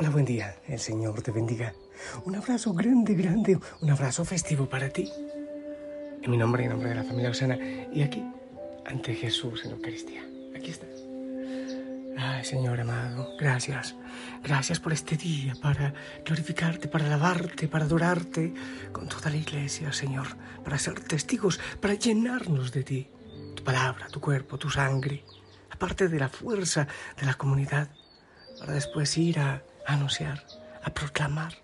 Hola, buen día. El Señor te bendiga. Un abrazo grande, grande, un abrazo festivo para ti. En mi nombre y en nombre de la familia Osana. Y aquí, ante Jesús en Eucaristía. Aquí está. Ay, Señor amado, gracias. Gracias por este día para glorificarte, para alabarte, para adorarte con toda la iglesia, Señor, para ser testigos, para llenarnos de ti. Tu palabra, tu cuerpo, tu sangre, aparte de la fuerza de la comunidad, para después ir a anunciar, a proclamar.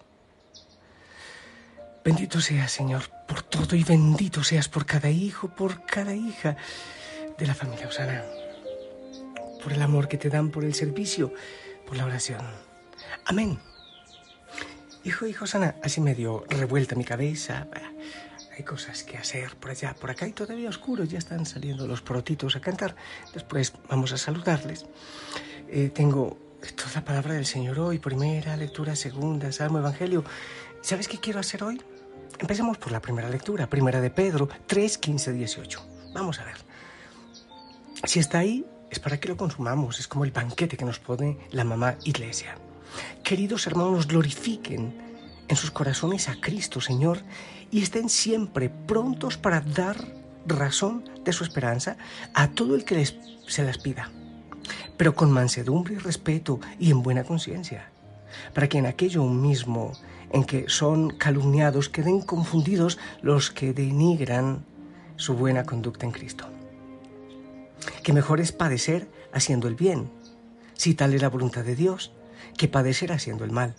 Bendito seas, Señor, por todo y bendito seas por cada hijo, por cada hija de la familia Osana, por el amor que te dan, por el servicio, por la oración. Amén. Hijo, hijo Osana, así medio revuelta mi cabeza. Hay cosas que hacer por allá, por acá y todavía oscuro. Ya están saliendo los protitos a cantar. Después vamos a saludarles. Eh, tengo toda la palabra del Señor hoy, primera lectura, segunda, salmo, evangelio. ¿Sabes qué quiero hacer hoy? Empecemos por la primera lectura, primera de Pedro 3, 15, 18. Vamos a ver. Si está ahí, es para que lo consumamos, es como el banquete que nos pone la mamá iglesia. Queridos hermanos, glorifiquen en sus corazones a Cristo, Señor, y estén siempre prontos para dar razón de su esperanza a todo el que se las pida pero con mansedumbre y respeto y en buena conciencia, para que en aquello mismo en que son calumniados queden confundidos los que denigran su buena conducta en Cristo. Que mejor es padecer haciendo el bien, si tal es la voluntad de Dios, que padecer haciendo el mal,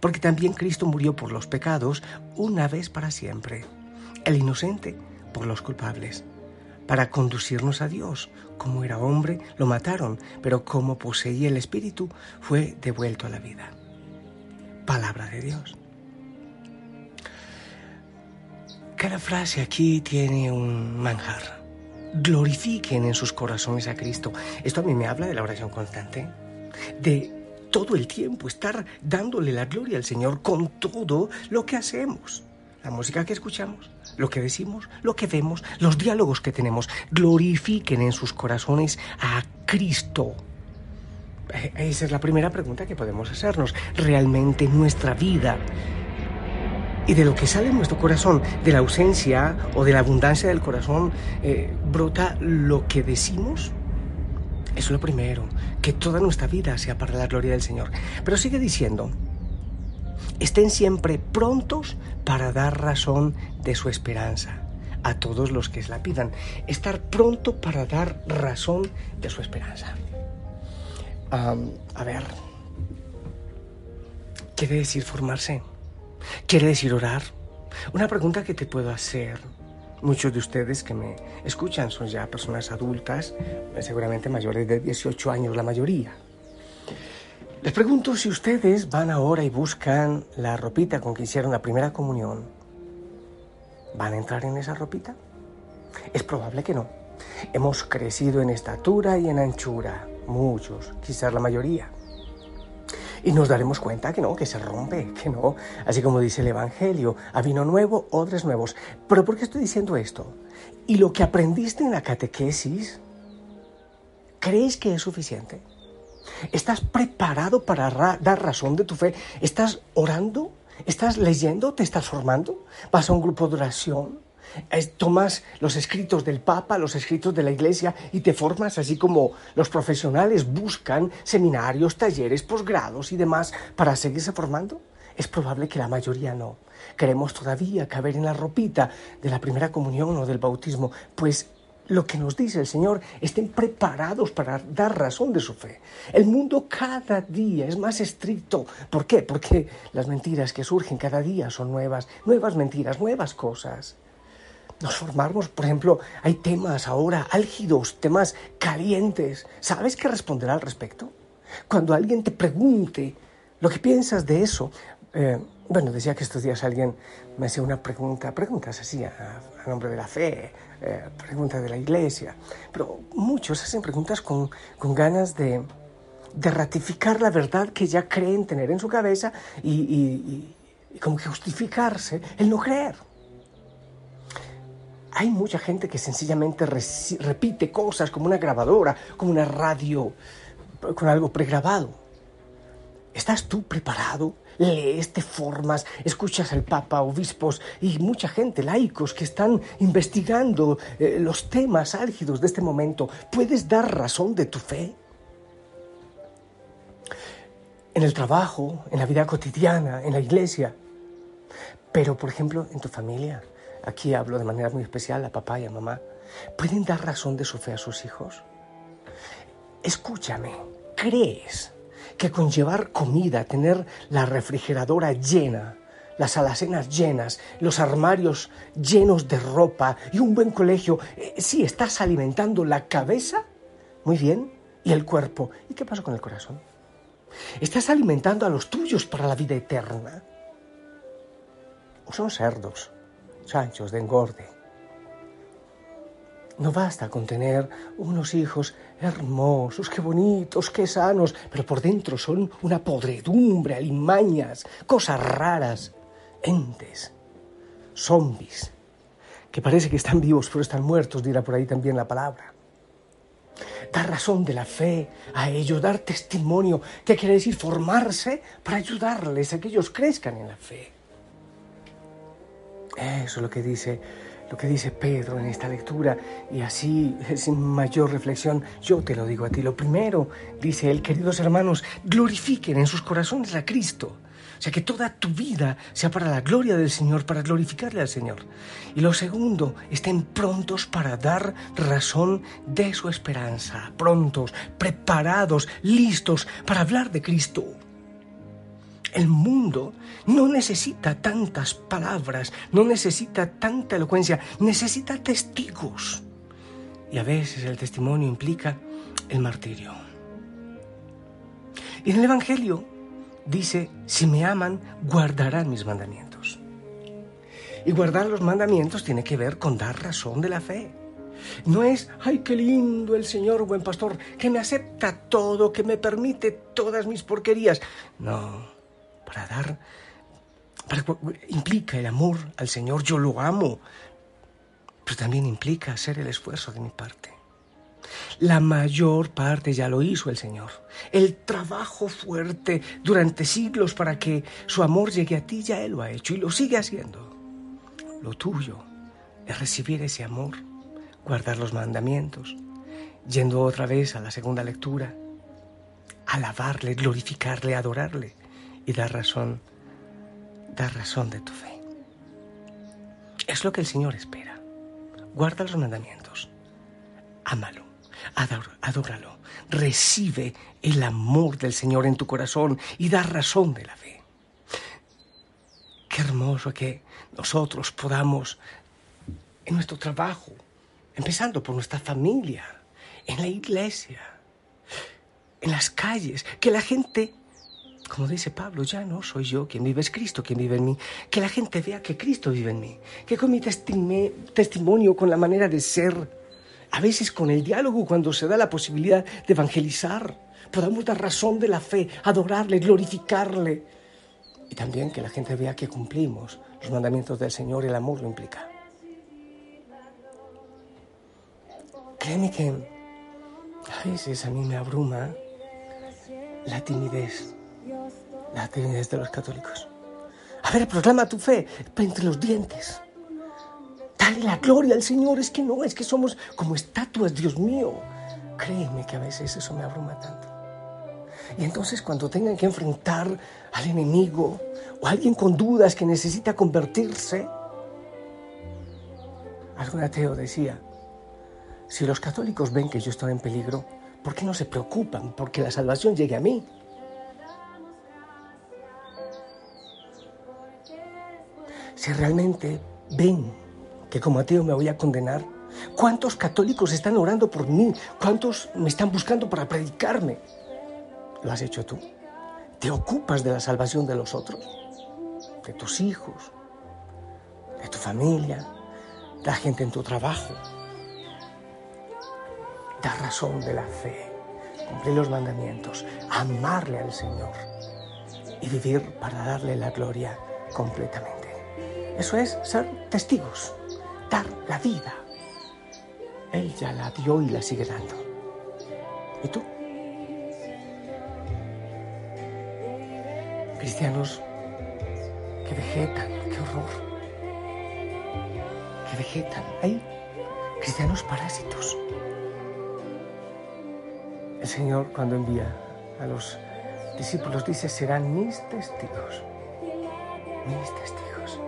porque también Cristo murió por los pecados una vez para siempre, el inocente por los culpables para conducirnos a Dios. Como era hombre, lo mataron, pero como poseía el Espíritu, fue devuelto a la vida. Palabra de Dios. Cada frase aquí tiene un manjar. Glorifiquen en sus corazones a Cristo. Esto a mí me habla de la oración constante, de todo el tiempo estar dándole la gloria al Señor con todo lo que hacemos la música que escuchamos, lo que decimos, lo que vemos, los diálogos que tenemos, glorifiquen en sus corazones a Cristo. Eh, esa es la primera pregunta que podemos hacernos. ¿Realmente nuestra vida y de lo que sale en nuestro corazón, de la ausencia o de la abundancia del corazón, eh, brota lo que decimos? Eso es lo primero, que toda nuestra vida sea para la gloria del Señor. Pero sigue diciendo, estén siempre prontos para dar razón de su esperanza a todos los que la pidan. Estar pronto para dar razón de su esperanza. a ver, ¿quiere decir formarse? ¿Quiere decir orar? Una pregunta que te puedo hacer. Muchos de ustedes que me escuchan son ya personas adultas, seguramente mayores de 18 años la mayoría. Les pregunto si ustedes van ahora y buscan la ropita con que hicieron la primera comunión. ¿Van a entrar en esa ropita? Es probable que no. Hemos crecido en estatura y en anchura, muchos, quizás la mayoría. Y nos daremos cuenta que no, que se rompe, que no. Así como dice el Evangelio, a vino nuevo, odres nuevos. Pero ¿por qué estoy diciendo esto? ¿Y lo que aprendiste en la catequesis, crees que es suficiente? ¿Estás preparado para dar razón de tu fe? ¿Estás orando? ¿Estás leyendo? ¿Te estás formando? ¿Vas a un grupo de oración? tomas los escritos del Papa, los escritos de la Iglesia y te formas así como los profesionales buscan seminarios, talleres, posgrados y demás para seguirse formando? Es probable que la mayoría no. Queremos todavía caber en la ropita de la primera comunión o del bautismo, pues lo que nos dice el Señor, estén preparados para dar razón de su fe. El mundo cada día es más estricto. ¿Por qué? Porque las mentiras que surgen cada día son nuevas, nuevas mentiras, nuevas cosas. Nos formamos, por ejemplo, hay temas ahora álgidos, temas calientes. ¿Sabes qué responder al respecto? Cuando alguien te pregunte lo que piensas de eso, eh, bueno, decía que estos días alguien me hacía una pregunta, preguntas así a, nombre de la fe, eh, preguntas de la iglesia, pero muchos hacen preguntas con, ganas de, ratificar la verdad que ya creen tener en su cabeza y, como que justificarse el no creer. Hay mucha gente que sencillamente repite cosas como una grabadora, como una radio, con algo pregrabado. ¿Estás tú preparado? Lees, te formas, escuchas al Papa, obispos y mucha gente, laicos, que están investigando eh, los temas álgidos de este momento. ¿Puedes dar razón de tu fe? En el trabajo, en la vida cotidiana, en la iglesia. Pero, por ejemplo, en tu familia. Aquí hablo de manera muy especial a papá y a mamá. ¿Pueden dar razón de su fe a sus hijos? Escúchame, ¿crees que con llevar comida, tener la refrigeradora llena, las alacenas llenas, los armarios llenos de ropa y un buen colegio, eh, sí estás alimentando la cabeza? Muy bien. ¿Y el cuerpo? ¿Y qué pasa con el corazón? ¿Estás alimentando a los tuyos para la vida eterna? ¿O son cerdos, chanchos de engorde? No basta con tener unos hijos hermosos, qué bonitos, qué sanos, pero por dentro son una podredumbre, alimañas, cosas raras, entes, zombies, que parece que están vivos pero están muertos, dirá por ahí también la palabra. Dar razón de la fe a ellos, dar testimonio, ¿qué quiere decir? Formarse para ayudarles a que ellos crezcan en la fe. Eso es lo que dice lo que dice Pedro en esta lectura y así, sin mayor reflexión, yo te lo digo a ti. Lo primero, dice él, queridos hermanos, glorifiquen en sus corazones a Cristo. O sea, que toda tu vida sea para la gloria del Señor, para glorificarle al Señor. Y lo segundo, estén prontos para dar razón de su esperanza, prontos, preparados, listos para hablar de Cristo. El mundo no necesita tantas palabras, no necesita tanta elocuencia, necesita testigos. Y a veces el testimonio implica el martirio. Y en el Evangelio dice, si me aman, guardarán mis mandamientos. Y guardar los mandamientos tiene que ver con dar razón de la fe. No es, ay, qué lindo el Señor, buen pastor, que me acepta todo, que me permite todas mis porquerías. No, para dar, implica el amor al Señor, yo lo amo, pero también implica hacer el esfuerzo de mi parte. La mayor parte ya lo hizo el Señor. El trabajo fuerte durante siglos para que su amor llegue a ti ya Él lo ha hecho y lo sigue haciendo. Lo tuyo es recibir ese amor, guardar los mandamientos, yendo otra vez a la segunda lectura, alabarle, glorificarle, adorarle y dar razón, dar razón de tu fe. Es lo que el Señor espera. Guarda los mandamientos, ámalo, adóralo, recibe el amor del Señor en tu corazón y da razón de la fe. Qué hermoso que nosotros podamos en nuestro trabajo, empezando por nuestra familia, en la iglesia, en las calles, que la gente como dice Pablo, ya no soy yo quien vive, es Cristo quien vive en mí. Que la gente vea que Cristo vive en mí. Que con mi testimonio, con la manera de ser, a veces con el diálogo, cuando se da la posibilidad de evangelizar, podamos dar razón de la fe, adorarle, glorificarle. Y también que la gente vea que cumplimos los mandamientos del Señor, el amor lo implica. Créeme que a veces a mí me abruma la timidez la timidez de los católicos. A ver, proclama tu fe entre los dientes. Dale la gloria al Señor. Es que no, es que somos como estatuas, Dios mío. Créeme que a veces eso me abruma tanto. Y entonces cuando tengan que enfrentar al enemigo o a alguien con dudas que necesita convertirse, algún ateo decía, si los católicos ven que yo estoy en peligro, ¿por qué no se preocupan porque la salvación llegue a mí? Si realmente ven que como ateo me voy a condenar, ¿cuántos católicos están orando por mí? ¿Cuántos me están buscando para predicarme? ¿Lo has hecho tú? ¿Te ocupas de la salvación de los otros? ¿De tus hijos? ¿De tu familia? ¿De la gente en tu trabajo? Da razón de la fe, cumplir los mandamientos, amarle al Señor y vivir para darle la gloria completamente. Eso es ser testigos, dar la vida. Él ya la dio y la sigue dando. ¿Y tú? cristianos que vegetan, qué horror, que vegetan. Hay cristianos parásitos. El Señor cuando envía a los discípulos dice, serán mis testigos, mis testigos.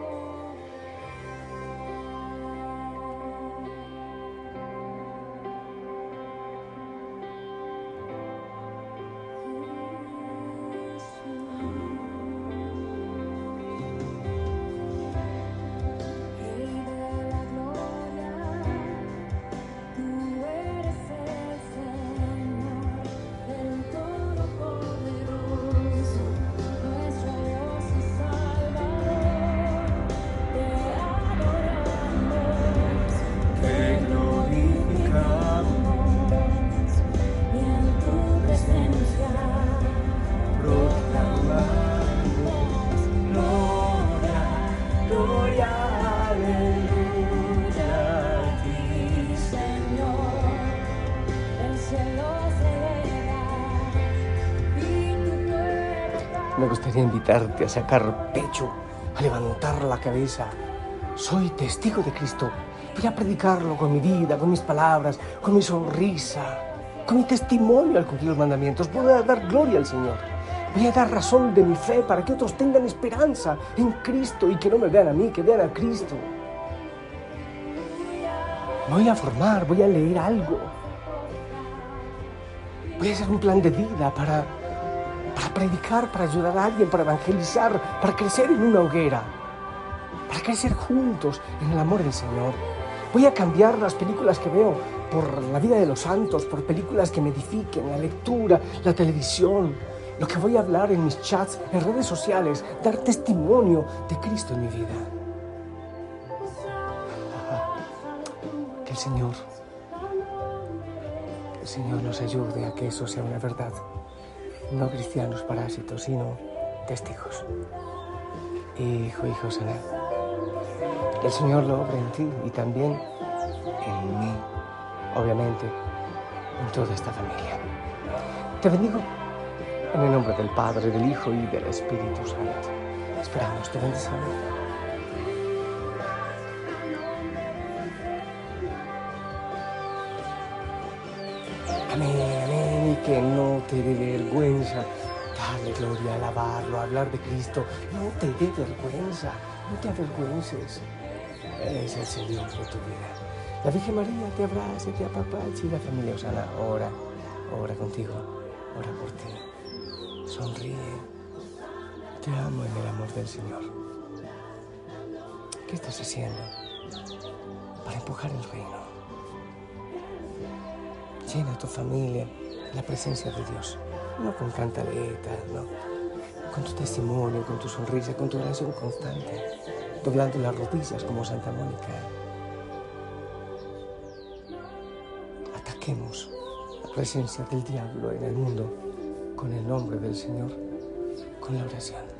Me gustaría invitarte a sacar pecho, a levantar la cabeza. Soy testigo de Cristo. Voy a predicarlo con mi vida, con mis palabras, con mi sonrisa, con mi testimonio al cumplir los mandamientos. Voy a dar gloria al Señor. Voy a dar razón de mi fe para que otros tengan esperanza en Cristo y que no me vean a mí, que vean a Cristo. voy a formar, voy a leer algo. Voy a hacer un plan de vida para para predicar, para ayudar a alguien, para evangelizar, para crecer en una hoguera, para crecer juntos en el amor del Señor. Voy a cambiar las películas que veo por la vida de los santos, por películas que me edifiquen, la lectura, la televisión, lo que voy a hablar en mis chats, en redes sociales, dar testimonio de Cristo en mi vida. Que el Señor, que el Señor nos ayude a que eso sea una verdad no cristianos parásitos, sino testigos. Hijo, hijo, sana. Que el Señor lo obra en ti y también en mí, obviamente, en toda esta familia. Te bendigo en el nombre del Padre, del Hijo y del Espíritu Santo. Esperamos, te bendecimos. Que no te dé vergüenza darle gloria, alabarlo, hablar de Cristo. No te dé vergüenza, no te avergüences. Es el Señor de tu vida. La Virgen María te abraza, te apapacha y la familia Osana ora, ora contigo, ora por ti. Sonríe. Te amo en el amor del Señor. ¿Qué estás haciendo para empujar el reino? Llena tu familia la presencia de Dios. No con cantaleta, no. Con tu testimonio, con tu sonrisa, con tu oración constante. Doblando las rodillas como Santa Mónica. Ataquemos la presencia del diablo en el mundo con el nombre del Señor, con la oración.